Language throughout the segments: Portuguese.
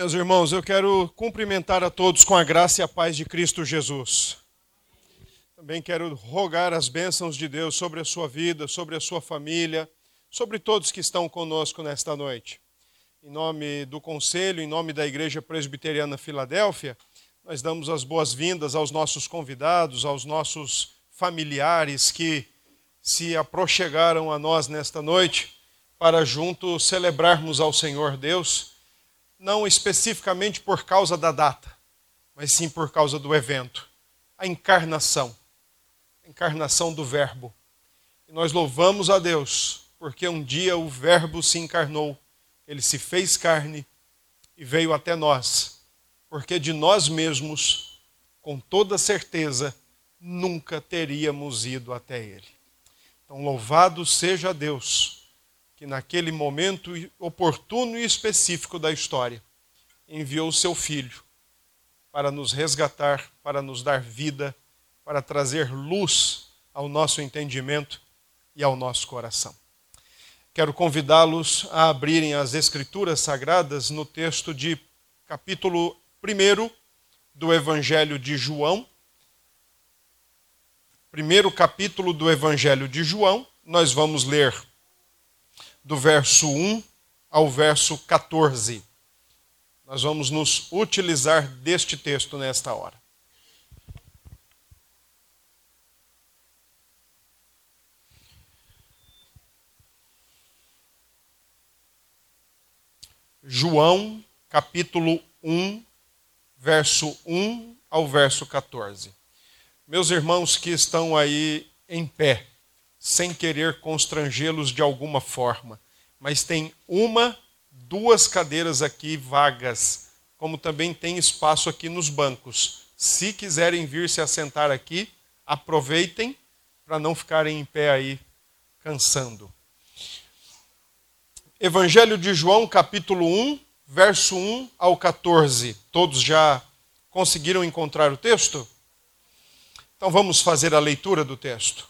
Meus irmãos, eu quero cumprimentar a todos com a graça e a paz de Cristo Jesus. Também quero rogar as bênçãos de Deus sobre a sua vida, sobre a sua família, sobre todos que estão conosco nesta noite. Em nome do Conselho, em nome da Igreja Presbiteriana Filadélfia, nós damos as boas-vindas aos nossos convidados, aos nossos familiares que se aproxegaram a nós nesta noite para juntos celebrarmos ao Senhor Deus, não especificamente por causa da data, mas sim por causa do evento, a encarnação, a encarnação do Verbo. E nós louvamos a Deus, porque um dia o Verbo se encarnou, ele se fez carne e veio até nós, porque de nós mesmos, com toda certeza, nunca teríamos ido até ele. Então, louvado seja Deus, que naquele momento oportuno e específico da história, enviou seu Filho para nos resgatar, para nos dar vida, para trazer luz ao nosso entendimento e ao nosso coração. Quero convidá-los a abrirem as Escrituras Sagradas no texto de capítulo 1 do Evangelho de João, primeiro capítulo do Evangelho de João, nós vamos ler do verso 1 ao verso 14. Nós vamos nos utilizar deste texto nesta hora. João, capítulo 1, verso 1 ao verso 14. Meus irmãos que estão aí em pé, sem querer constrangê-los de alguma forma, mas tem uma, duas cadeiras aqui vagas, como também tem espaço aqui nos bancos. Se quiserem vir se assentar aqui, aproveitem para não ficarem em pé aí cansando. Evangelho de João, capítulo 1, verso 1 ao 14. Todos já conseguiram encontrar o texto? Então vamos fazer a leitura do texto.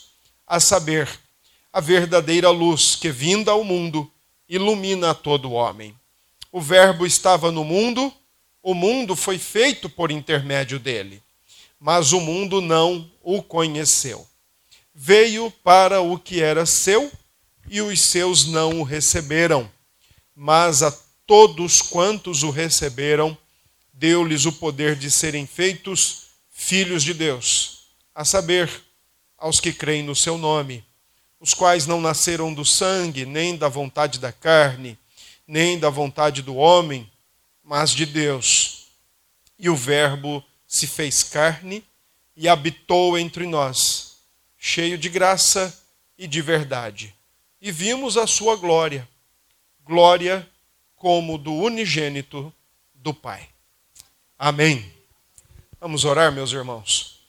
a saber, a verdadeira luz que, vinda ao mundo, ilumina todo homem. O Verbo estava no mundo, o mundo foi feito por intermédio dele, mas o mundo não o conheceu. Veio para o que era seu e os seus não o receberam, mas a todos quantos o receberam, deu-lhes o poder de serem feitos filhos de Deus, a saber, aos que creem no seu nome, os quais não nasceram do sangue, nem da vontade da carne, nem da vontade do homem, mas de Deus. E o Verbo se fez carne e habitou entre nós, cheio de graça e de verdade. E vimos a sua glória, glória como do unigênito do Pai. Amém. Vamos orar, meus irmãos.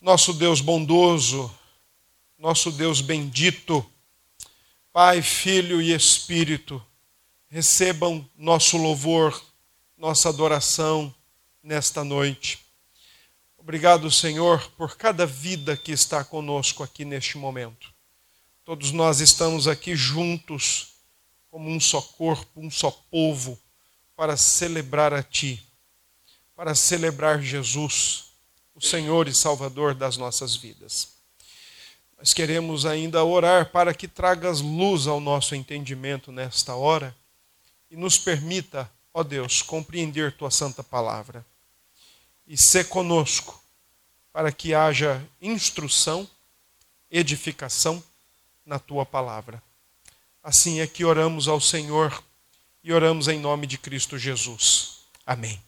Nosso Deus bondoso, nosso Deus bendito, Pai, Filho e Espírito, recebam nosso louvor, nossa adoração nesta noite. Obrigado, Senhor, por cada vida que está conosco aqui neste momento. Todos nós estamos aqui juntos, como um só corpo, um só povo, para celebrar a Ti para celebrar Jesus, o Senhor e Salvador das nossas vidas. Nós queremos ainda orar para que tragas luz ao nosso entendimento nesta hora e nos permita, ó Deus, compreender tua santa palavra e ser conosco para que haja instrução, edificação na tua palavra. Assim é que oramos ao Senhor e oramos em nome de Cristo Jesus. Amém.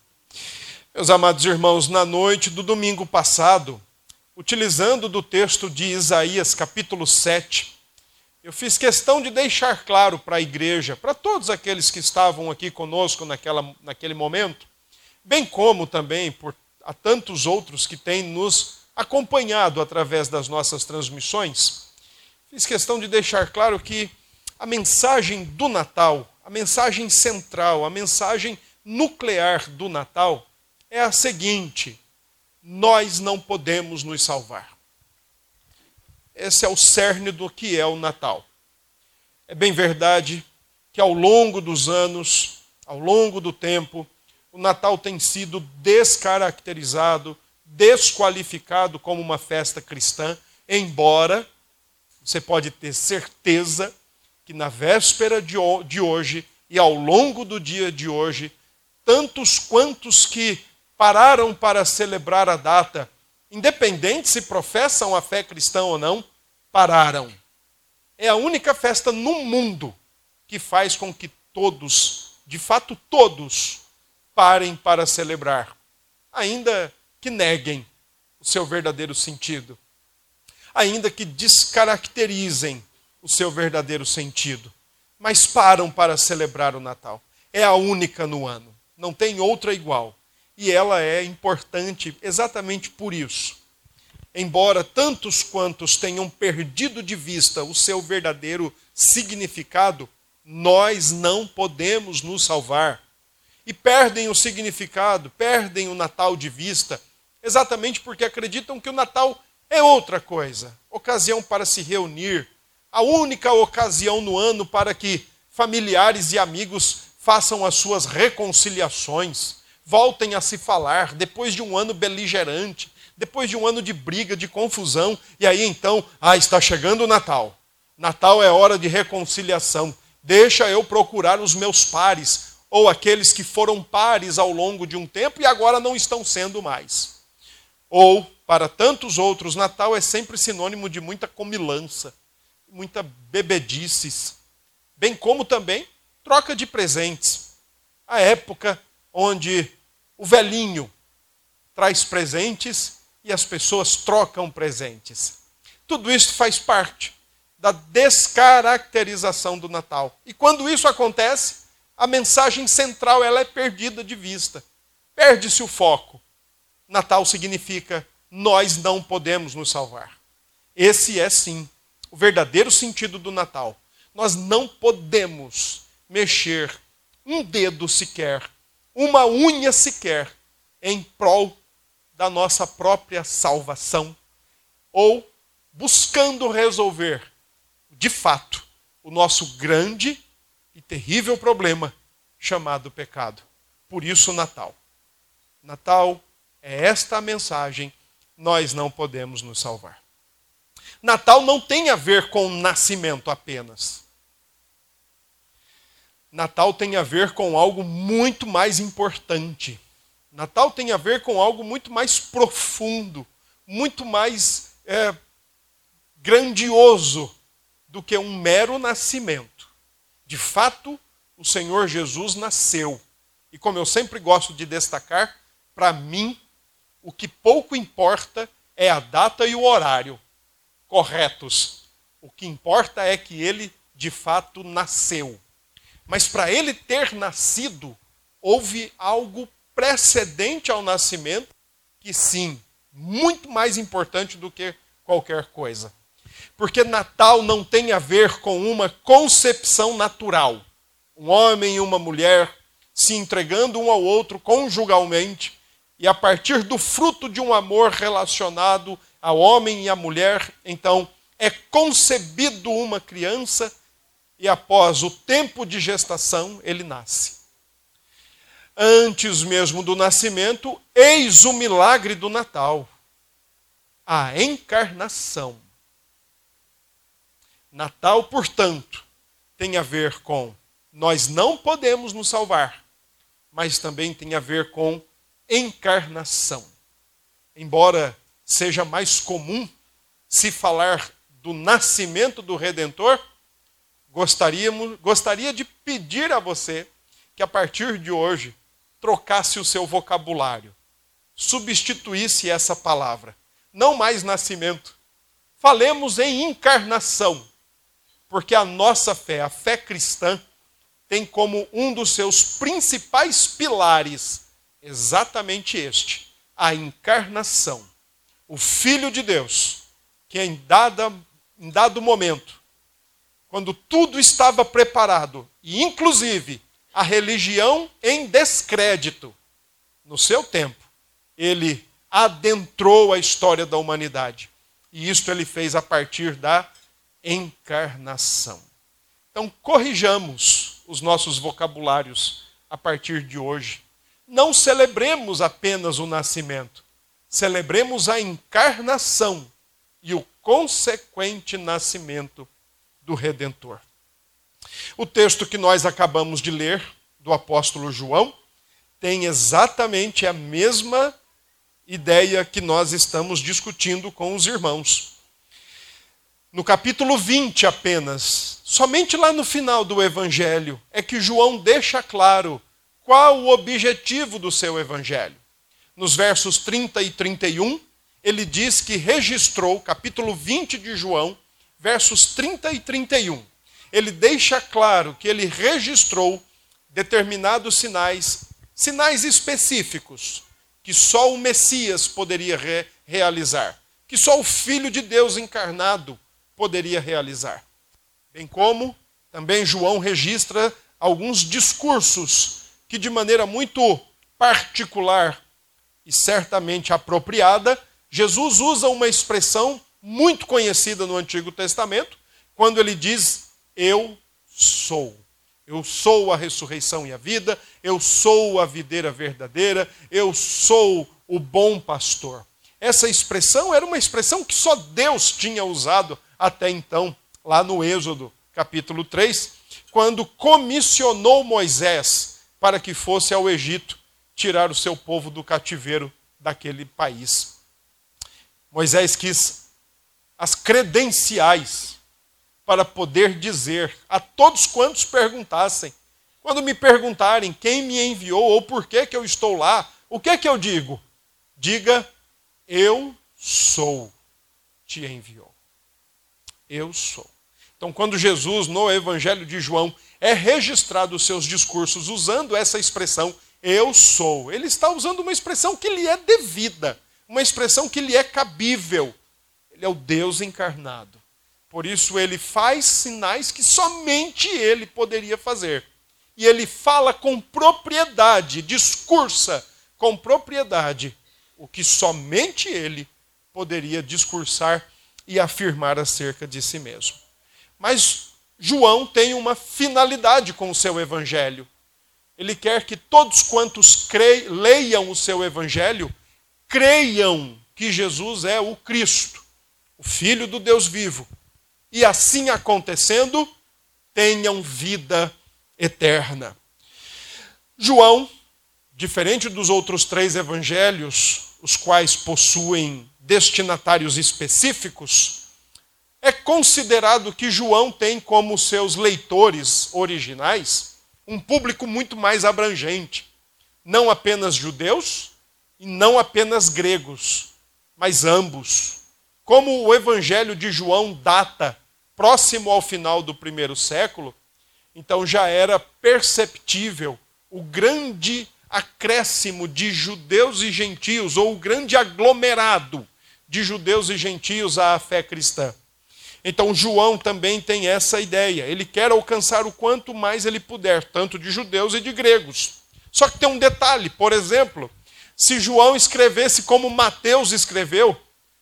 Meus amados irmãos, na noite do domingo passado, utilizando do texto de Isaías, capítulo 7, eu fiz questão de deixar claro para a igreja, para todos aqueles que estavam aqui conosco naquela, naquele momento, bem como também por a tantos outros que têm nos acompanhado através das nossas transmissões, fiz questão de deixar claro que a mensagem do Natal, a mensagem central, a mensagem nuclear do Natal é a seguinte: nós não podemos nos salvar. Esse é o cerne do que é o Natal. É bem verdade que ao longo dos anos, ao longo do tempo, o Natal tem sido descaracterizado, desqualificado como uma festa cristã, embora você pode ter certeza que na véspera de hoje e ao longo do dia de hoje, tantos quantos que pararam para celebrar a data, independente se professam a fé cristã ou não, pararam. É a única festa no mundo que faz com que todos, de fato todos, parem para celebrar, ainda que neguem o seu verdadeiro sentido, ainda que descaracterizem o seu verdadeiro sentido, mas param para celebrar o Natal. É a única no ano, não tem outra igual. E ela é importante exatamente por isso embora tantos quantos tenham perdido de vista o seu verdadeiro significado, nós não podemos nos salvar. E perdem o significado, perdem o Natal de vista, exatamente porque acreditam que o Natal é outra coisa ocasião para se reunir, a única ocasião no ano para que familiares e amigos façam as suas reconciliações, voltem a se falar depois de um ano beligerante, depois de um ano de briga, de confusão, e aí então, ah, está chegando o Natal. Natal é hora de reconciliação. Deixa eu procurar os meus pares, ou aqueles que foram pares ao longo de um tempo e agora não estão sendo mais. Ou, para tantos outros, Natal é sempre sinônimo de muita comilança, muita bebedices, bem como também troca de presentes. A época onde o velhinho traz presentes e as pessoas trocam presentes. Tudo isso faz parte da descaracterização do Natal. E quando isso acontece, a mensagem central ela é perdida de vista. Perde-se o foco. Natal significa nós não podemos nos salvar. Esse é sim o verdadeiro sentido do Natal. Nós não podemos mexer um dedo sequer, uma unha sequer, em prol da nossa própria salvação ou buscando resolver, de fato, o nosso grande e terrível problema chamado pecado. Por isso, Natal. Natal é esta a mensagem: nós não podemos nos salvar. Natal não tem a ver com o nascimento apenas. Natal tem a ver com algo muito mais importante Natal tem a ver com algo muito mais profundo, muito mais é, grandioso do que um mero nascimento. De fato, o Senhor Jesus nasceu. E como eu sempre gosto de destacar, para mim, o que pouco importa é a data e o horário corretos. O que importa é que ele de fato nasceu. Mas para ele ter nascido, houve algo precedente ao nascimento, que sim, muito mais importante do que qualquer coisa. Porque Natal não tem a ver com uma concepção natural. Um homem e uma mulher se entregando um ao outro conjugalmente, e a partir do fruto de um amor relacionado ao homem e à mulher, então é concebido uma criança e após o tempo de gestação ele nasce antes mesmo do nascimento, eis o milagre do Natal a encarnação. Natal, portanto, tem a ver com nós não podemos nos salvar, mas também tem a ver com encarnação. Embora seja mais comum se falar do nascimento do Redentor, gostaríamos, gostaria de pedir a você que a partir de hoje trocasse o seu vocabulário, substituísse essa palavra. Não mais nascimento. Falemos em encarnação, porque a nossa fé, a fé cristã, tem como um dos seus principais pilares exatamente este: a encarnação. O Filho de Deus, que em, dada, em dado momento, quando tudo estava preparado, e inclusive a religião em descrédito, no seu tempo, ele adentrou a história da humanidade. E isto ele fez a partir da encarnação. Então, corrijamos os nossos vocabulários a partir de hoje. Não celebremos apenas o nascimento, celebremos a encarnação e o consequente nascimento do Redentor. O texto que nós acabamos de ler, do apóstolo João, tem exatamente a mesma ideia que nós estamos discutindo com os irmãos. No capítulo 20 apenas, Somente lá no final do evangelho é que João deixa claro qual o objetivo do seu evangelho. Nos versos 30 e 31, ele diz que registrou, capítulo 20 de João, versos 30 e 31. Ele deixa claro que ele registrou determinados sinais, sinais específicos, que só o Messias poderia re realizar, que só o Filho de Deus encarnado poderia realizar bem como também João registra alguns discursos que, de maneira muito particular e certamente apropriada, Jesus usa uma expressão muito conhecida no Antigo Testamento, quando ele diz: Eu sou. Eu sou a ressurreição e a vida, eu sou a videira verdadeira, eu sou o bom pastor. Essa expressão era uma expressão que só Deus tinha usado até então lá no Êxodo, capítulo 3, quando comissionou Moisés para que fosse ao Egito tirar o seu povo do cativeiro daquele país. Moisés quis as credenciais para poder dizer a todos quantos perguntassem. Quando me perguntarem quem me enviou ou por que, que eu estou lá, o que é que eu digo? Diga, eu sou, te enviou. Eu sou. Então, quando Jesus, no Evangelho de João, é registrado os seus discursos usando essa expressão, eu sou, ele está usando uma expressão que lhe é devida, uma expressão que lhe é cabível. Ele é o Deus encarnado. Por isso, ele faz sinais que somente ele poderia fazer. E ele fala com propriedade, discursa com propriedade o que somente ele poderia discursar e afirmar acerca de si mesmo. Mas João tem uma finalidade com o seu evangelho. Ele quer que todos quantos leiam o seu evangelho creiam que Jesus é o Cristo, o Filho do Deus vivo. E assim acontecendo, tenham vida eterna. João, diferente dos outros três evangelhos, os quais possuem destinatários específicos, é considerado que João tem como seus leitores originais um público muito mais abrangente. Não apenas judeus e não apenas gregos, mas ambos. Como o evangelho de João data próximo ao final do primeiro século, então já era perceptível o grande acréscimo de judeus e gentios, ou o grande aglomerado de judeus e gentios à fé cristã. Então João também tem essa ideia. Ele quer alcançar o quanto mais ele puder, tanto de judeus e de gregos. Só que tem um detalhe, por exemplo, se João escrevesse como Mateus escreveu,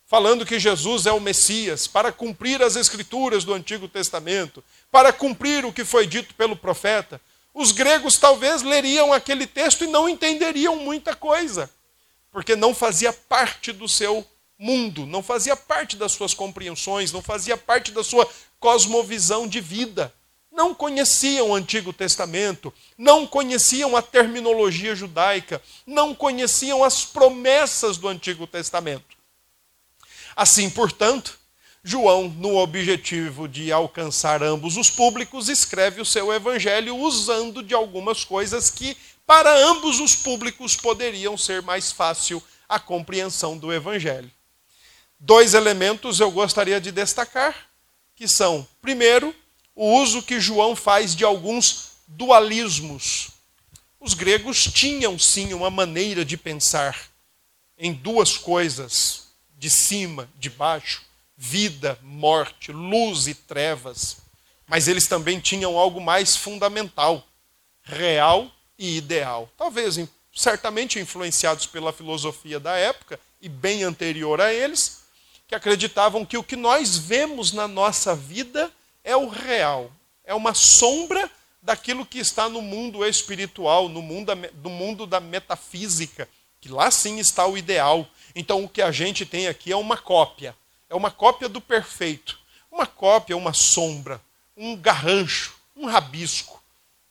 falando que Jesus é o Messias, para cumprir as escrituras do Antigo Testamento, para cumprir o que foi dito pelo profeta, os gregos talvez leriam aquele texto e não entenderiam muita coisa, porque não fazia parte do seu mundo, não fazia parte das suas compreensões, não fazia parte da sua cosmovisão de vida. não conheciam o Antigo Testamento, não conheciam a terminologia judaica, não conheciam as promessas do Antigo Testamento. Assim, portanto, João, no objetivo de alcançar ambos os públicos, escreve o seu evangelho usando de algumas coisas que, para ambos os públicos, poderiam ser mais fácil a compreensão do evangelho. Dois elementos eu gostaria de destacar, que são, primeiro, o uso que João faz de alguns dualismos. Os gregos tinham sim uma maneira de pensar em duas coisas, de cima, de baixo, vida, morte, luz e trevas. Mas eles também tinham algo mais fundamental, real e ideal. Talvez certamente influenciados pela filosofia da época e bem anterior a eles, que acreditavam que o que nós vemos na nossa vida é o real, é uma sombra daquilo que está no mundo espiritual, no mundo, do mundo da metafísica, que lá sim está o ideal. Então o que a gente tem aqui é uma cópia, é uma cópia do perfeito, uma cópia, uma sombra, um garrancho, um rabisco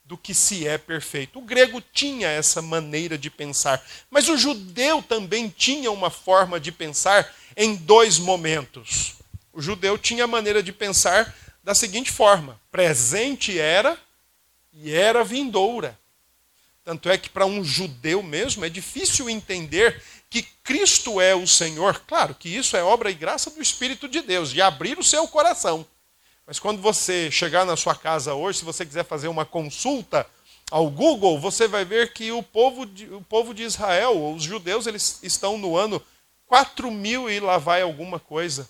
do que se é perfeito. O grego tinha essa maneira de pensar, mas o judeu também tinha uma forma de pensar em dois momentos. O judeu tinha a maneira de pensar da seguinte forma: presente era e era vindoura. Tanto é que para um judeu mesmo é difícil entender que Cristo é o Senhor. Claro que isso é obra e graça do Espírito de Deus, de abrir o seu coração. Mas quando você chegar na sua casa hoje, se você quiser fazer uma consulta ao Google, você vai ver que o povo de, o povo de Israel, os judeus, eles estão no ano 4 mil e lá vai alguma coisa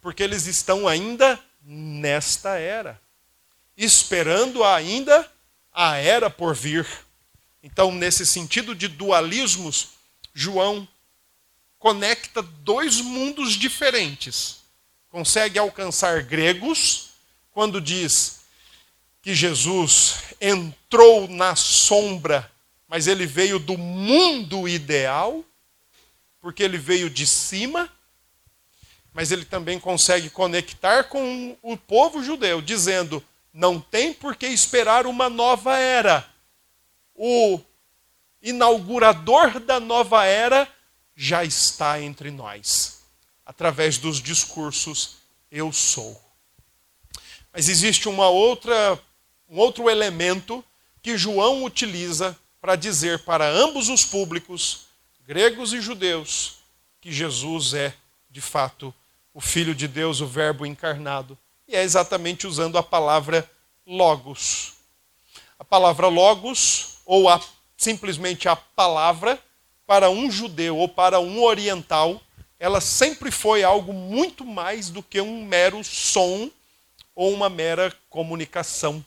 porque eles estão ainda nesta era, esperando ainda a era por vir. Então, nesse sentido de dualismos, João conecta dois mundos diferentes. Consegue alcançar gregos quando diz que Jesus entrou na sombra, mas ele veio do mundo ideal, porque ele veio de cima mas ele também consegue conectar com o povo judeu, dizendo: não tem por que esperar uma nova era. O inaugurador da nova era já está entre nós, através dos discursos eu sou. Mas existe uma outra, um outro elemento que João utiliza para dizer para ambos os públicos, gregos e judeus, que Jesus é, de fato, o Filho de Deus, o Verbo encarnado. E é exatamente usando a palavra logos. A palavra logos, ou a, simplesmente a palavra, para um judeu ou para um oriental, ela sempre foi algo muito mais do que um mero som ou uma mera comunicação.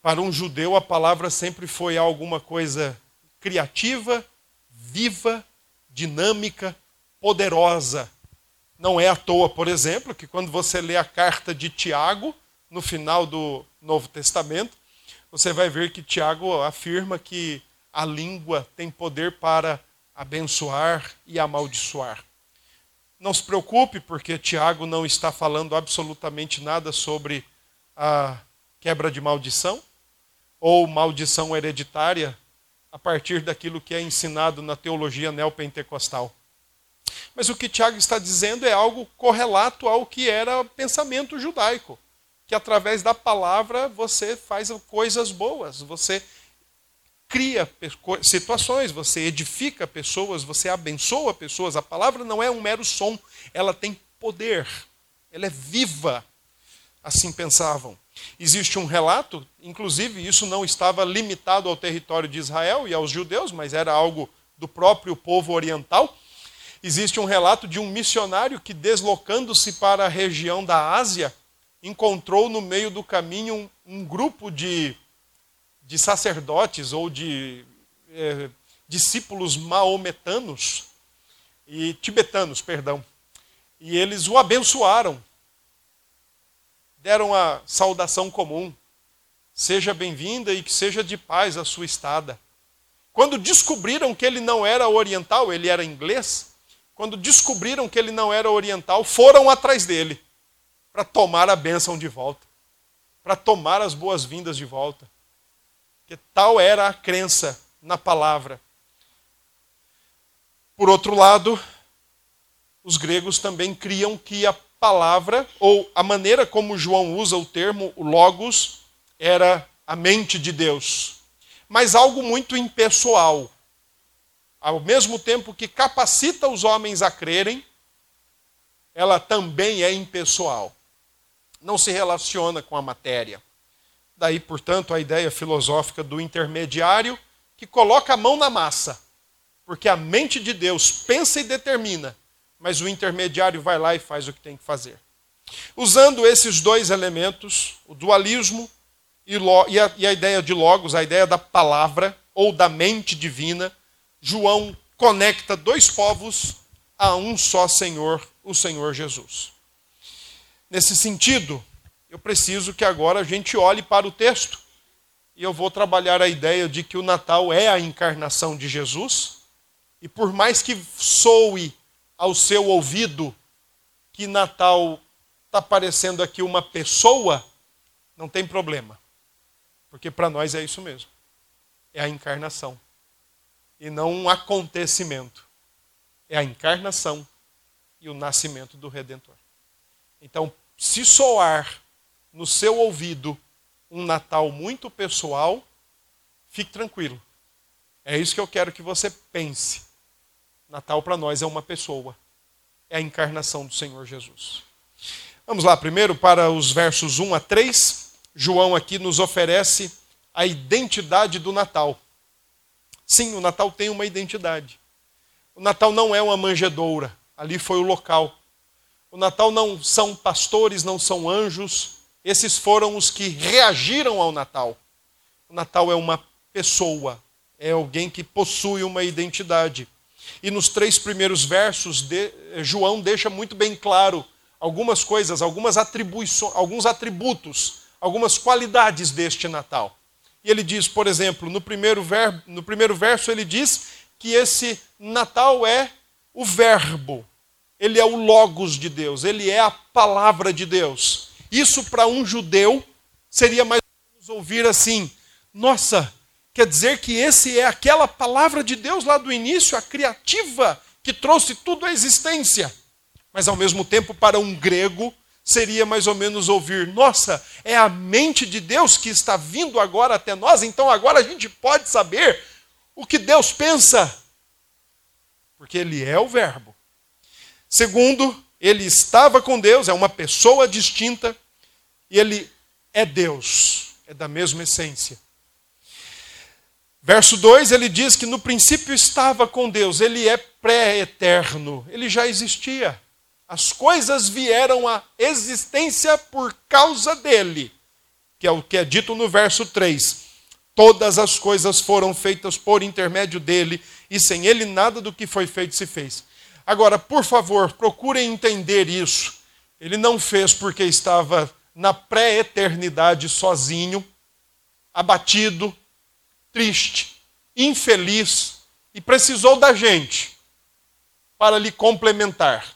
Para um judeu, a palavra sempre foi alguma coisa criativa, viva, dinâmica, poderosa, não é à toa, por exemplo, que quando você lê a carta de Tiago, no final do Novo Testamento, você vai ver que Tiago afirma que a língua tem poder para abençoar e amaldiçoar. Não se preocupe, porque Tiago não está falando absolutamente nada sobre a quebra de maldição ou maldição hereditária a partir daquilo que é ensinado na teologia neopentecostal. Mas o que Tiago está dizendo é algo correlato ao que era pensamento judaico, que através da palavra você faz coisas boas, você cria situações, você edifica pessoas, você abençoa pessoas. A palavra não é um mero som, ela tem poder, ela é viva. Assim pensavam. Existe um relato, inclusive isso não estava limitado ao território de Israel e aos judeus, mas era algo do próprio povo oriental Existe um relato de um missionário que, deslocando-se para a região da Ásia, encontrou no meio do caminho um, um grupo de, de sacerdotes ou de é, discípulos maometanos e tibetanos, perdão. E eles o abençoaram, deram a saudação comum. Seja bem-vinda e que seja de paz a sua estada. Quando descobriram que ele não era oriental, ele era inglês, quando descobriram que ele não era oriental, foram atrás dele para tomar a bênção de volta, para tomar as boas-vindas de volta. Que tal era a crença na palavra. Por outro lado, os gregos também criam que a palavra, ou a maneira como João usa o termo, o logos, era a mente de Deus. Mas algo muito impessoal. Ao mesmo tempo que capacita os homens a crerem, ela também é impessoal. Não se relaciona com a matéria. Daí, portanto, a ideia filosófica do intermediário que coloca a mão na massa. Porque a mente de Deus pensa e determina, mas o intermediário vai lá e faz o que tem que fazer. Usando esses dois elementos, o dualismo e a, e a ideia de Logos, a ideia da palavra ou da mente divina, João conecta dois povos a um só Senhor, o Senhor Jesus. Nesse sentido, eu preciso que agora a gente olhe para o texto e eu vou trabalhar a ideia de que o Natal é a encarnação de Jesus, e por mais que soe ao seu ouvido que Natal está parecendo aqui uma pessoa, não tem problema. Porque para nós é isso mesmo. É a encarnação. E não um acontecimento. É a encarnação e o nascimento do Redentor. Então, se soar no seu ouvido um Natal muito pessoal, fique tranquilo. É isso que eu quero que você pense. Natal para nós é uma pessoa. É a encarnação do Senhor Jesus. Vamos lá, primeiro para os versos 1 a 3. João aqui nos oferece a identidade do Natal. Sim, o Natal tem uma identidade. O Natal não é uma manjedoura, ali foi o local. O Natal não são pastores, não são anjos, esses foram os que reagiram ao Natal. O Natal é uma pessoa, é alguém que possui uma identidade. E nos três primeiros versos, de, João deixa muito bem claro algumas coisas, algumas atribuições, alguns atributos, algumas qualidades deste Natal. E ele diz, por exemplo, no primeiro, ver, no primeiro verso, ele diz que esse Natal é o Verbo, ele é o Logos de Deus, ele é a palavra de Deus. Isso para um judeu seria mais ouvir assim: nossa, Quer dizer que esse é aquela palavra de Deus lá do início, a criativa, que trouxe tudo à existência. Mas ao mesmo tempo, para um grego, seria mais ou menos ouvir: nossa, é a mente de Deus que está vindo agora até nós, então agora a gente pode saber o que Deus pensa. Porque Ele é o Verbo. Segundo, ele estava com Deus, é uma pessoa distinta, e ele é Deus, é da mesma essência. Verso 2 ele diz que no princípio estava com Deus, ele é pré-eterno, ele já existia. As coisas vieram à existência por causa dele, que é o que é dito no verso 3. Todas as coisas foram feitas por intermédio dele, e sem ele nada do que foi feito se fez. Agora, por favor, procurem entender isso. Ele não fez porque estava na pré-eternidade sozinho, abatido, triste, infeliz e precisou da gente para lhe complementar,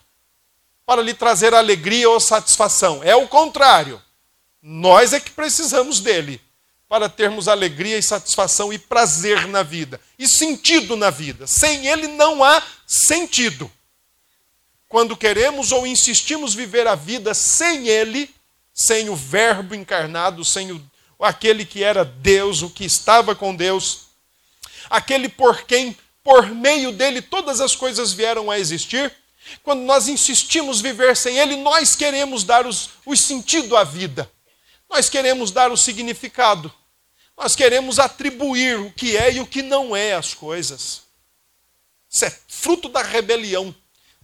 para lhe trazer alegria ou satisfação. É o contrário. Nós é que precisamos dele para termos alegria e satisfação e prazer na vida e sentido na vida. Sem ele não há sentido. Quando queremos ou insistimos viver a vida sem ele, sem o Verbo encarnado, sem o aquele que era Deus, o que estava com Deus, aquele por quem, por meio dele, todas as coisas vieram a existir. Quando nós insistimos viver sem ele, nós queremos dar os, o sentido à vida, nós queremos dar o significado, nós queremos atribuir o que é e o que não é as coisas. Isso é fruto da rebelião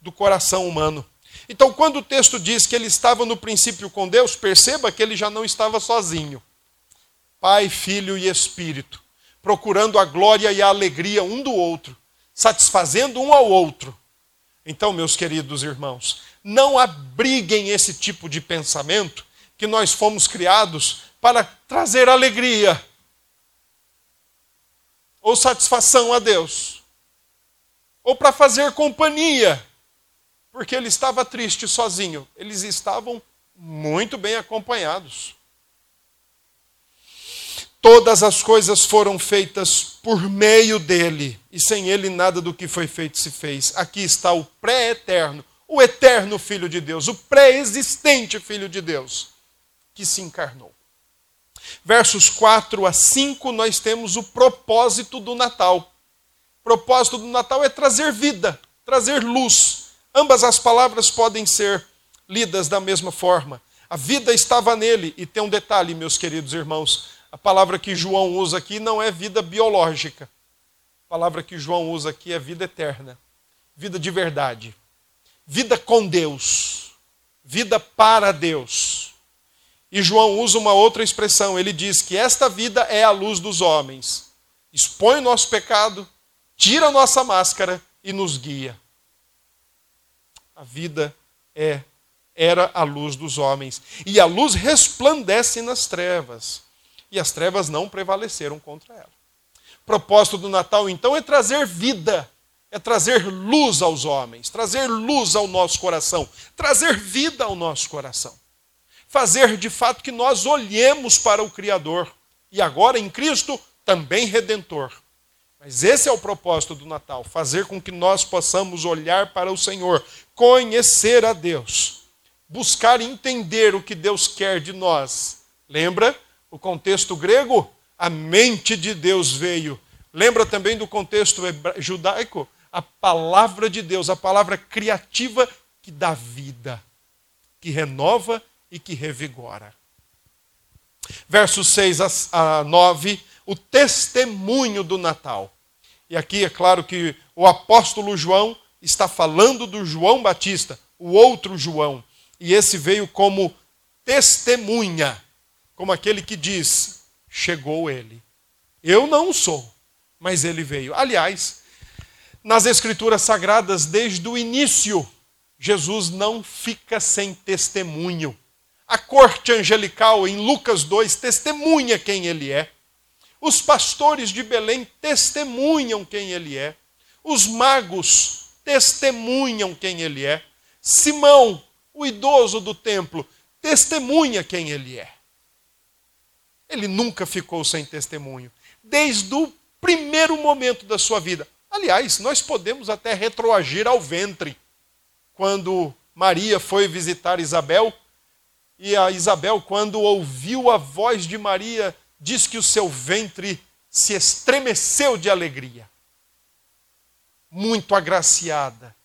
do coração humano. Então, quando o texto diz que ele estava no princípio com Deus, perceba que ele já não estava sozinho. Pai, Filho e Espírito, procurando a glória e a alegria um do outro, satisfazendo um ao outro. Então, meus queridos irmãos, não abriguem esse tipo de pensamento que nós fomos criados para trazer alegria ou satisfação a Deus, ou para fazer companhia, porque ele estava triste sozinho. Eles estavam muito bem acompanhados. Todas as coisas foram feitas por meio dele, e sem ele nada do que foi feito se fez. Aqui está o pré-eterno, o eterno Filho de Deus, o pré-existente Filho de Deus, que se encarnou. Versos 4 a 5, nós temos o propósito do Natal. O propósito do Natal é trazer vida, trazer luz. Ambas as palavras podem ser lidas da mesma forma. A vida estava nele, e tem um detalhe, meus queridos irmãos: a palavra que João usa aqui não é vida biológica. A palavra que João usa aqui é vida eterna, vida de verdade, vida com Deus, vida para Deus. E João usa uma outra expressão, ele diz que esta vida é a luz dos homens. Expõe o nosso pecado, tira a nossa máscara e nos guia. A vida é era a luz dos homens. E a luz resplandece nas trevas. E as trevas não prevaleceram contra ela. O propósito do Natal, então, é trazer vida, é trazer luz aos homens, trazer luz ao nosso coração, trazer vida ao nosso coração. Fazer de fato que nós olhemos para o Criador. E agora em Cristo, também redentor. Mas esse é o propósito do Natal: fazer com que nós possamos olhar para o Senhor, conhecer a Deus buscar entender o que Deus quer de nós. Lembra o contexto grego? A mente de Deus veio. Lembra também do contexto judaico? A palavra de Deus, a palavra criativa que dá vida, que renova e que revigora. Versos 6 a 9, o testemunho do Natal. E aqui é claro que o apóstolo João está falando do João Batista, o outro João, e esse veio como testemunha, como aquele que diz: chegou ele. Eu não sou, mas ele veio. Aliás, nas Escrituras Sagradas, desde o início, Jesus não fica sem testemunho. A corte angelical, em Lucas 2, testemunha quem ele é. Os pastores de Belém testemunham quem ele é. Os magos testemunham quem ele é. Simão, o idoso do templo, testemunha quem ele é. Ele nunca ficou sem testemunho, desde o primeiro momento da sua vida. Aliás, nós podemos até retroagir ao ventre. Quando Maria foi visitar Isabel, e a Isabel, quando ouviu a voz de Maria, diz que o seu ventre se estremeceu de alegria. Muito agraciada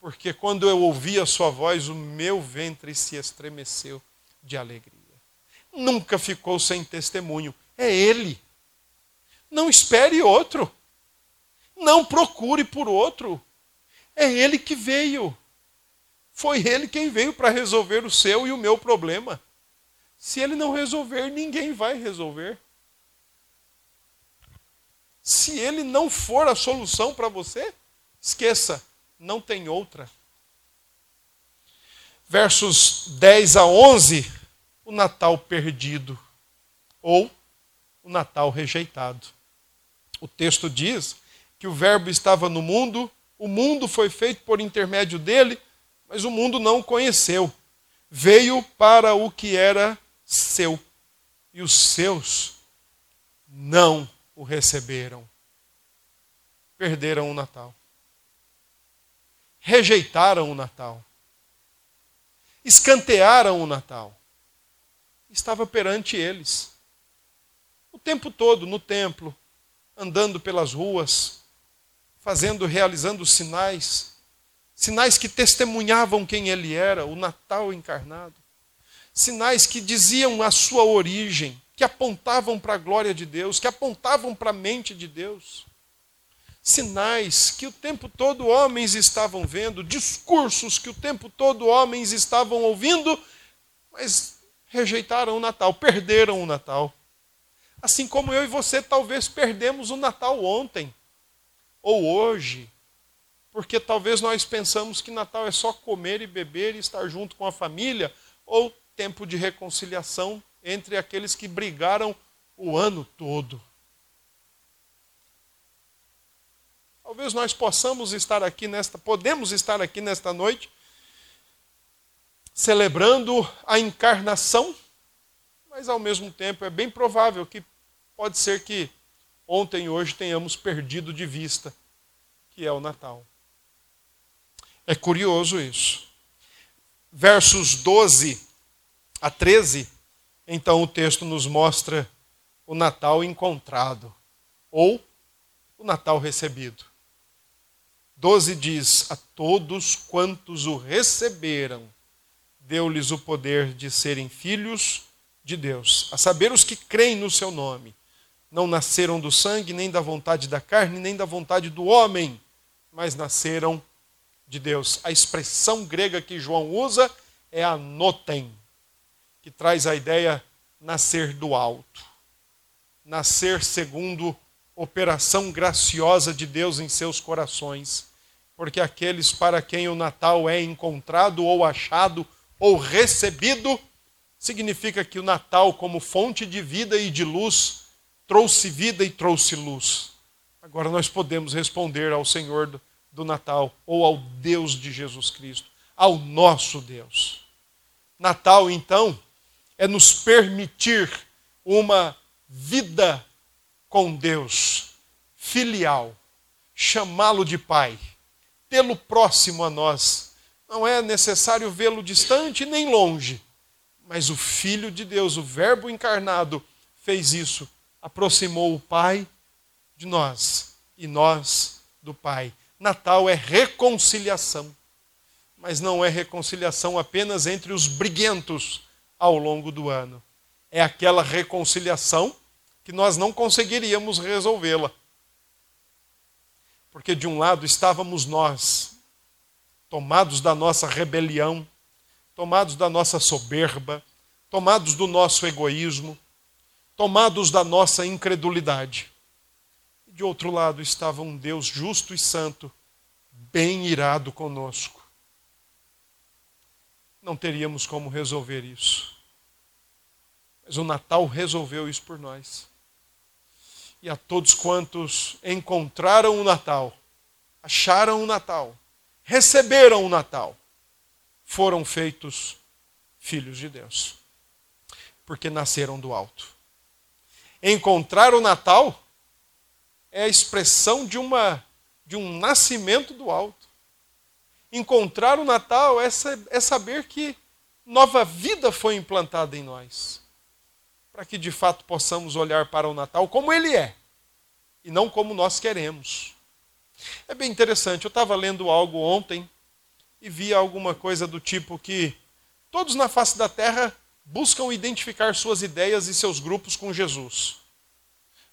porque quando eu ouvi a sua voz, o meu ventre se estremeceu de alegria. Nunca ficou sem testemunho. É Ele. Não espere outro. Não procure por outro. É Ele que veio. Foi Ele quem veio para resolver o seu e o meu problema. Se Ele não resolver, ninguém vai resolver. Se Ele não for a solução para você, esqueça não tem outra. Versos 10 a 11, o Natal perdido ou o Natal rejeitado. O texto diz que o Verbo estava no mundo, o mundo foi feito por intermédio dele, mas o mundo não o conheceu. Veio para o que era seu, e os seus não o receberam. Perderam o Natal rejeitaram o Natal, escantearam o Natal. Estava perante eles. O tempo todo no templo, andando pelas ruas, fazendo, realizando sinais, sinais que testemunhavam quem ele era, o Natal encarnado, sinais que diziam a sua origem, que apontavam para a glória de Deus, que apontavam para a mente de Deus sinais que o tempo todo homens estavam vendo, discursos que o tempo todo homens estavam ouvindo, mas rejeitaram o Natal, perderam o Natal. Assim como eu e você talvez perdemos o Natal ontem ou hoje, porque talvez nós pensamos que Natal é só comer e beber e estar junto com a família, ou tempo de reconciliação entre aqueles que brigaram o ano todo. Talvez nós possamos estar aqui nesta, podemos estar aqui nesta noite, celebrando a encarnação, mas ao mesmo tempo é bem provável que pode ser que ontem e hoje tenhamos perdido de vista, que é o Natal. É curioso isso. Versos 12 a 13, então o texto nos mostra o Natal encontrado, ou o Natal recebido. 12 diz: A todos quantos o receberam, deu-lhes o poder de serem filhos de Deus, a saber, os que creem no seu nome. Não nasceram do sangue, nem da vontade da carne, nem da vontade do homem, mas nasceram de Deus. A expressão grega que João usa é anotem, que traz a ideia nascer do alto. Nascer segundo operação graciosa de Deus em seus corações. Porque aqueles para quem o Natal é encontrado ou achado ou recebido, significa que o Natal, como fonte de vida e de luz, trouxe vida e trouxe luz. Agora nós podemos responder ao Senhor do, Natal, ou ao Deus de Jesus Cristo, ao nosso Deus. Natal, então, é nos permitir uma vida com Deus, filial, chamá-lo de Pai, tê-lo próximo a nós não é necessário vê-lo distante nem longe. Mas o Filho de Deus, o Verbo encarnado, fez isso. Aproximou o Pai de nós e nós do Pai. Natal é reconciliação. Mas não é reconciliação apenas entre os briguentos ao longo do ano. É aquela reconciliação que nós não conseguiríamos resolvê-la. Porque de um lado estávamos nós, tomados da nossa rebelião, tomados da nossa soberba, tomados do nosso egoísmo, tomados da nossa incredulidade. De outro lado estava um Deus justo e santo, bem irado conosco. Não teríamos como resolver isso. Mas o Natal resolveu isso por nós. E a todos quantos encontraram o Natal, acharam o Natal, receberam o Natal foram feitos filhos de Deus, porque nasceram do alto. Encontrar o Natal é a expressão de uma de um nascimento do alto. Encontrar o Natal é, é saber que nova vida foi implantada em nós, para que de fato possamos olhar para o Natal como ele é e não como nós queremos. É bem interessante. Eu estava lendo algo ontem e vi alguma coisa do tipo que todos na face da terra buscam identificar suas ideias e seus grupos com Jesus.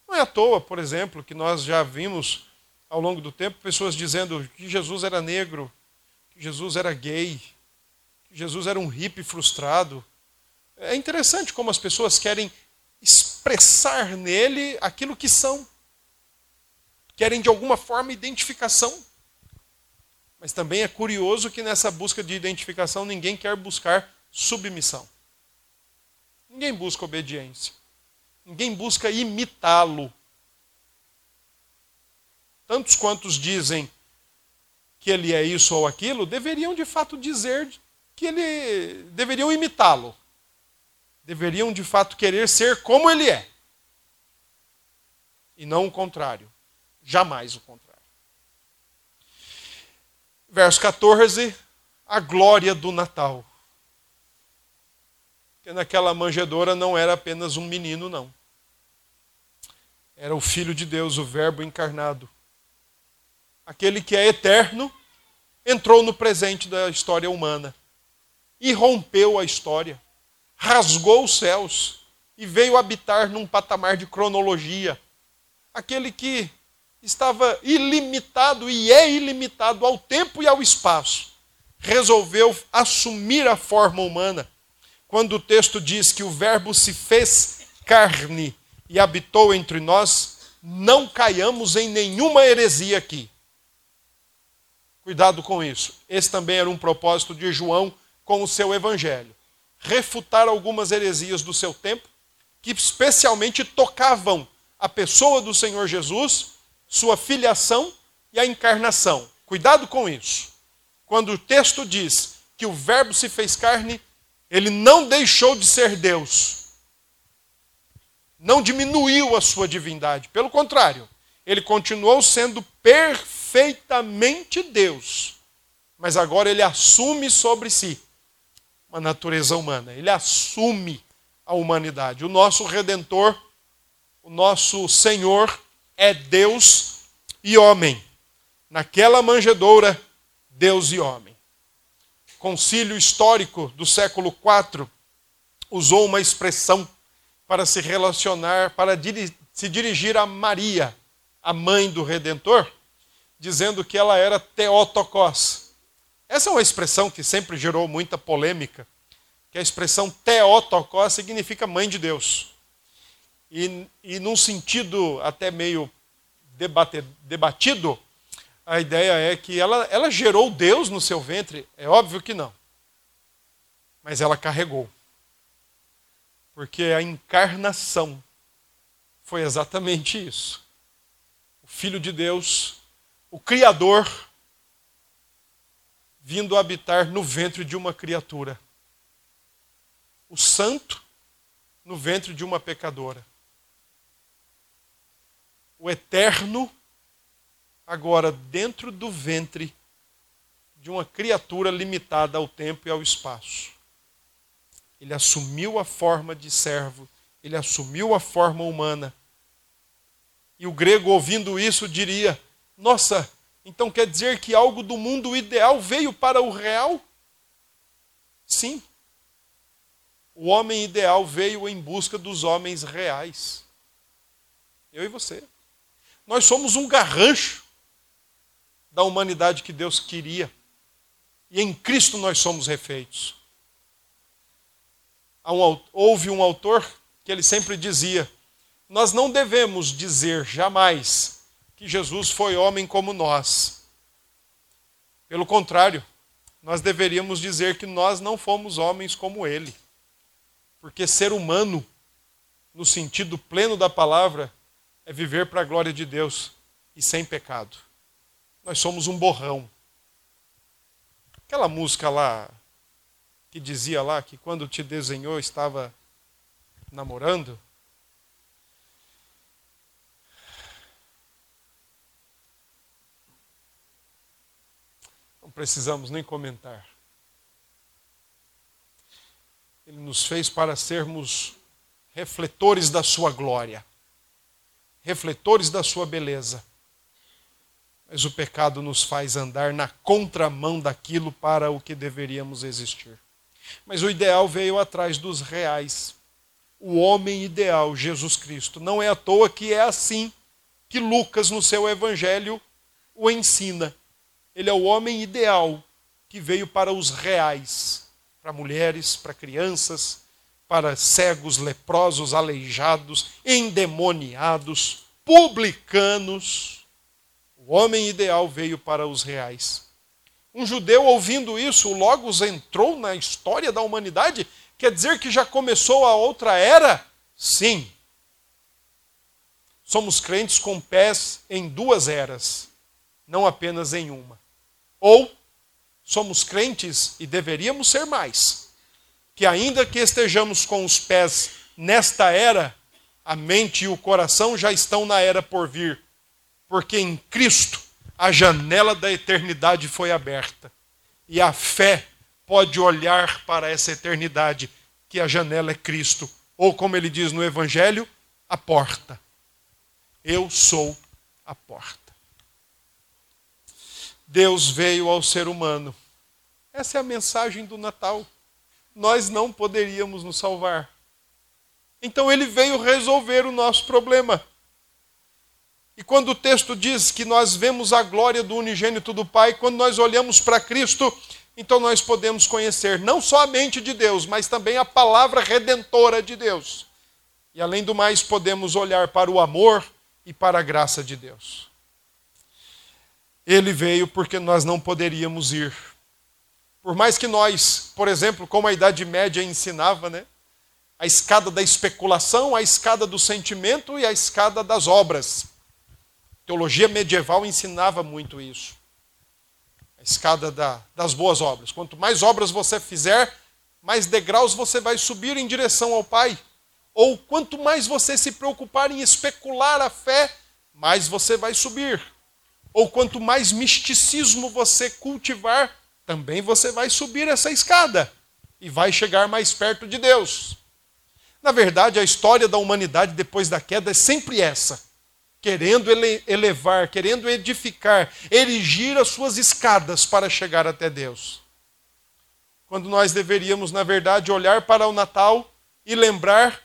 Não é à toa, por exemplo, que nós já vimos ao longo do tempo pessoas dizendo que Jesus era negro, que Jesus era gay, que Jesus era um hippie frustrado. É interessante como as pessoas querem expressar nele aquilo que são querem de alguma forma identificação. Mas também é curioso que nessa busca de identificação ninguém quer buscar submissão. Ninguém busca obediência. Ninguém busca imitá-lo. Tantos quantos dizem que ele é isso ou aquilo, deveriam de fato dizer que ele deveriam imitá-lo. Deveriam de fato querer ser como ele é. E não o contrário. Jamais o contrário. Verso 14, a glória do Natal. Porque naquela manjedoura não era apenas um menino, não. Era o Filho de Deus, o Verbo encarnado. Aquele que é eterno, entrou no presente da história humana e rompeu a história, rasgou os céus e veio habitar num patamar de cronologia. Aquele que estava ilimitado e é ilimitado ao tempo e ao espaço, resolveu assumir a forma humana. Quando o texto diz que o Verbo se fez carne e habitou entre nós, não caiamos em nenhuma heresia aqui. Cuidado com isso. Esse também era um propósito de João com o seu evangelho. Refutar algumas heresias do seu tempo, que especialmente tocavam a pessoa do Senhor Jesus sua filiação e a encarnação. Cuidado com isso. Quando o texto diz que o Verbo se fez carne, ele não deixou de ser Deus. não diminuiu a sua divindade. Pelo contrário, ele continuou sendo perfeitamente Deus. Mas agora ele assume sobre si uma natureza humana. Ele assume a humanidade. O nosso redentor, o nosso Senhor é Deus e homem. Naquela manjedoura, Deus e homem. Concílio histórico do século IV usou uma expressão para se relacionar, para se dirigir a Maria, a mãe do Redentor, dizendo que ela era Teotokos. Essa é uma expressão que sempre gerou muita polêmica, que a expressão Teotokos significa mãe de Deus. E, e num sentido até meio debatido, a ideia é que ela, ela gerou Deus no seu ventre? É óbvio que não. Mas ela carregou. Porque a encarnação foi exatamente isso. O Filho de Deus, o Criador, vindo habitar no ventre de uma criatura. O Santo no ventre de uma pecadora. O Eterno, agora dentro do ventre de uma criatura limitada ao tempo e ao espaço. Ele assumiu a forma de servo, ele assumiu a forma humana. E o grego, ouvindo isso, diria: Nossa, então quer dizer que algo do mundo ideal veio para o real? Sim. O homem ideal veio em busca dos homens reais. Eu e você. Nós somos um garrancho da humanidade que Deus queria. E em Cristo nós somos refeitos houve um autor que ele sempre dizia: Nós não devemos dizer jamais que Jesus foi homem como nós. Pelo contrário, nós deveríamos dizer que nós não fomos homens como ele. Porque ser humano, no sentido pleno da palavra, é viver para a glória de Deus e sem pecado. Nós somos um borrão. Aquela música lá, que dizia lá que quando te desenhou estava namorando? Precisamos nem comentar. Ele nos fez para sermos refletores da sua glória, refletores da sua beleza. Mas o pecado nos faz andar na contramão daquilo para o que deveríamos existir. Mas o ideal veio atrás dos reais. O homem ideal, Jesus Cristo. Não é à toa que é assim que Lucas, no seu evangelho, o ensina. Ele é o homem ideal que veio para os reais, para mulheres, para crianças, para cegos, leprosos, aleijados, endemoniados, publicanos. O homem ideal veio para os reais. Um judeu ouvindo isso, logo entrou na história da humanidade? Quer dizer que já começou a outra era? Sim. Somos crentes com pés em duas eras, não apenas em uma. Ou somos crentes e deveríamos ser mais, que ainda que estejamos com os pés nesta era, a mente e o coração já estão na era por vir, porque em Cristo a janela da eternidade foi aberta. E a fé pode olhar para essa eternidade, que a janela é Cristo. Ou, como ele diz no Evangelho, a porta. Eu sou a porta. Deus veio ao ser humano. Essa é a mensagem do Natal. Nós não poderíamos nos salvar. Então ele veio resolver o nosso problema. E quando o texto diz que nós vemos a glória do unigênito do Pai, quando nós olhamos para Cristo, então nós podemos conhecer não só a mente de Deus, mas também a palavra redentora de Deus. E além do mais, podemos olhar para o amor e para a graça de Deus. Ele veio porque nós não poderíamos ir. Por mais que nós, por exemplo, como a Idade Média ensinava, né? A escada da especulação, a escada do sentimento e a escada das obras teologia medieval ensinava muito isso. A escada da, das boas obras. Quanto mais obras você fizer, mais degraus você vai subir em direção ao Pai. Ou quanto mais você se preocupar em especular a fé, mais você vai subir. Ou quanto mais misticismo você cultivar, também você vai subir essa escada e vai chegar mais perto de Deus. Na verdade, a história da humanidade depois da queda é sempre essa: querendo ele elevar, querendo edificar, erigir as suas escadas para chegar até Deus. Quando nós deveríamos, na verdade, olhar para o Natal e lembrar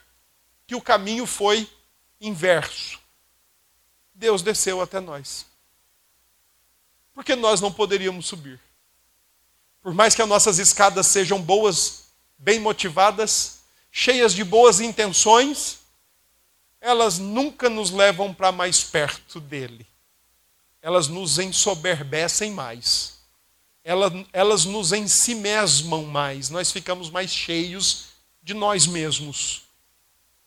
que o caminho foi inverso. Deus desceu até nós. Porque nós não poderíamos subir. Por mais que as nossas escadas sejam boas, bem motivadas, cheias de boas intenções, elas nunca nos levam para mais perto dele. Elas nos ensoberbecem mais. Elas, elas nos ensimesmam mais. Nós ficamos mais cheios de nós mesmos.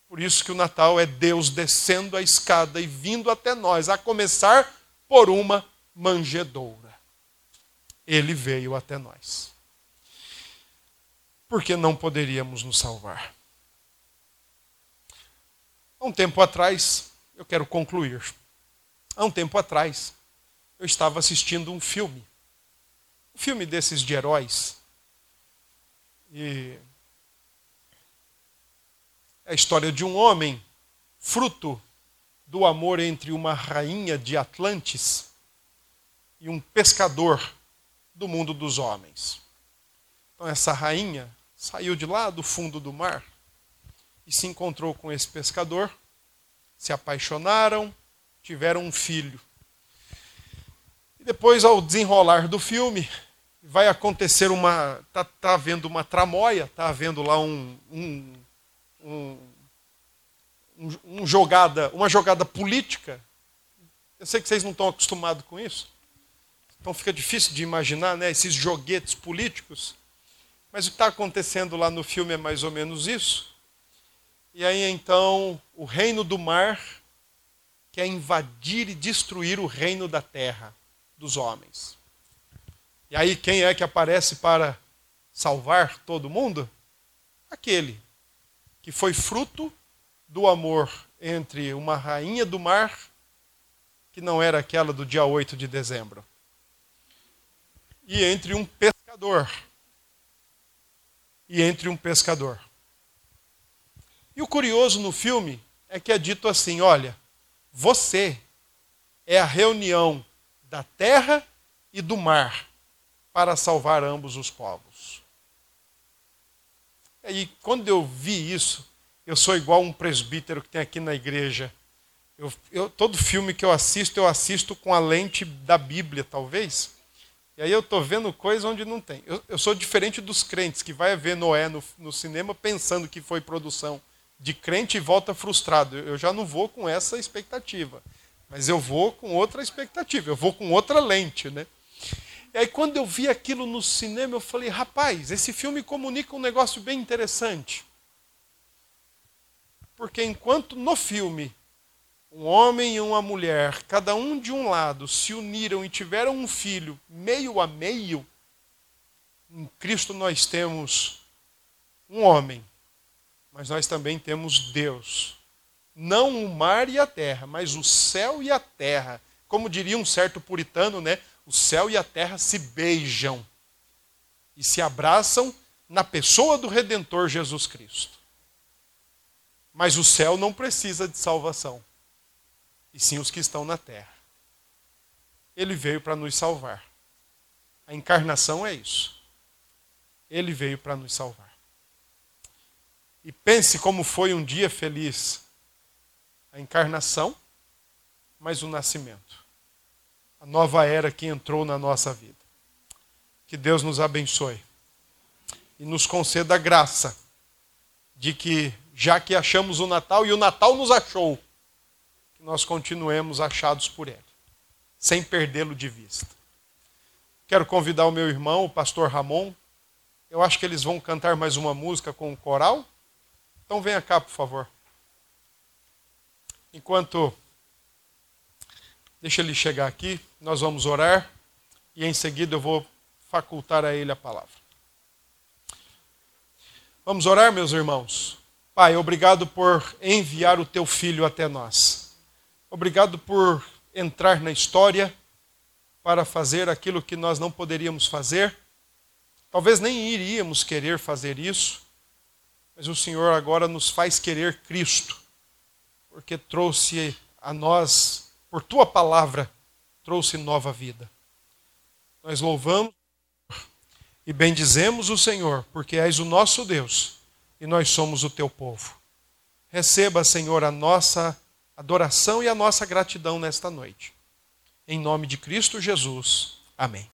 Por isso que o Natal é Deus descendo a escada e vindo até nós, a começar por uma manjedoura. Ele veio até nós. Porque não poderíamos nos salvar. Há um tempo atrás, eu quero concluir. Há um tempo atrás, eu estava assistindo um filme. Um filme desses de heróis. E é a história de um homem, fruto do amor entre uma rainha de Atlantis e um pescador do mundo dos homens. Então, essa rainha saiu de lá do fundo do mar e se encontrou com esse pescador, se apaixonaram, tiveram um filho. E depois, ao desenrolar do filme, vai acontecer uma. Está tá havendo uma tramóia, está havendo lá um, um, um, um, jogada, uma jogada política. Eu sei que vocês não estão acostumados com isso. Então fica difícil de imaginar né, esses joguetes políticos. Mas o que está acontecendo lá no filme é mais ou menos isso. E aí então o reino do mar quer invadir e destruir o reino da terra dos homens. E aí quem é que aparece para salvar todo mundo? Aquele que foi fruto do amor entre uma rainha do mar, que não era aquela do dia 8 de dezembro, e entre um pescador. E entre um pescador. E o curioso no filme é que é dito assim: olha, você é a reunião da terra e do mar para salvar ambos os povos. E quando eu vi isso, eu sou igual um presbítero que tem aqui na igreja. Eu, eu, todo filme que eu assisto, eu assisto com a lente da Bíblia, talvez. E aí eu estou vendo coisa onde não tem. Eu, eu, sou diferente dos crentes que vai ver Noé no, no cinema pensando que foi produção de crente e volta frustrado. Eu já não vou com essa expectativa. Mas eu vou com outra expectativa, eu vou com outra lente, né? E aí quando eu vi aquilo no cinema, eu falei, rapaz, esse filme comunica um negócio bem interessante. Porque enquanto no filme um homem e uma mulher, cada um de um lado, se uniram e tiveram um filho meio a meio, em Cristo nós temos um homem mas nós também temos Deus. Não o mar e a terra, mas o céu e a terra. Como diria um certo puritano, né? O céu e a terra se beijam e se abraçam na pessoa do redentor Jesus Cristo. Mas o céu não precisa de salvação, e sim os que estão na terra. Ele veio para nos salvar. A encarnação é isso. Ele veio para nos salvar. E pense como foi um dia feliz a encarnação, mas o nascimento. A nova era que entrou na nossa vida. Que Deus nos abençoe e nos conceda a graça de que, já que achamos o Natal e o Natal nos achou, nós continuemos achados por Ele, sem perdê-lo de vista. Quero convidar o meu irmão, o pastor Ramon. Eu acho que eles vão cantar mais uma música com o coral. Então venha cá, por favor. Enquanto deixa ele chegar aqui, nós vamos orar e em seguida eu vou facultar a ele a palavra. Vamos orar, meus irmãos. Pai, obrigado por enviar o teu filho até nós. Obrigado por entrar na história para fazer aquilo que nós não poderíamos fazer. Talvez nem iríamos querer fazer isso, mas o Senhor agora nos faz querer Cristo, porque trouxe a nós, por tua palavra, trouxe nova vida. Nós louvamos e bendizemos o Senhor, porque és o nosso Deus e nós somos o teu povo. Receba, Senhor, a nossa adoração e a nossa gratidão nesta noite. Em nome de Cristo Jesus. Amém.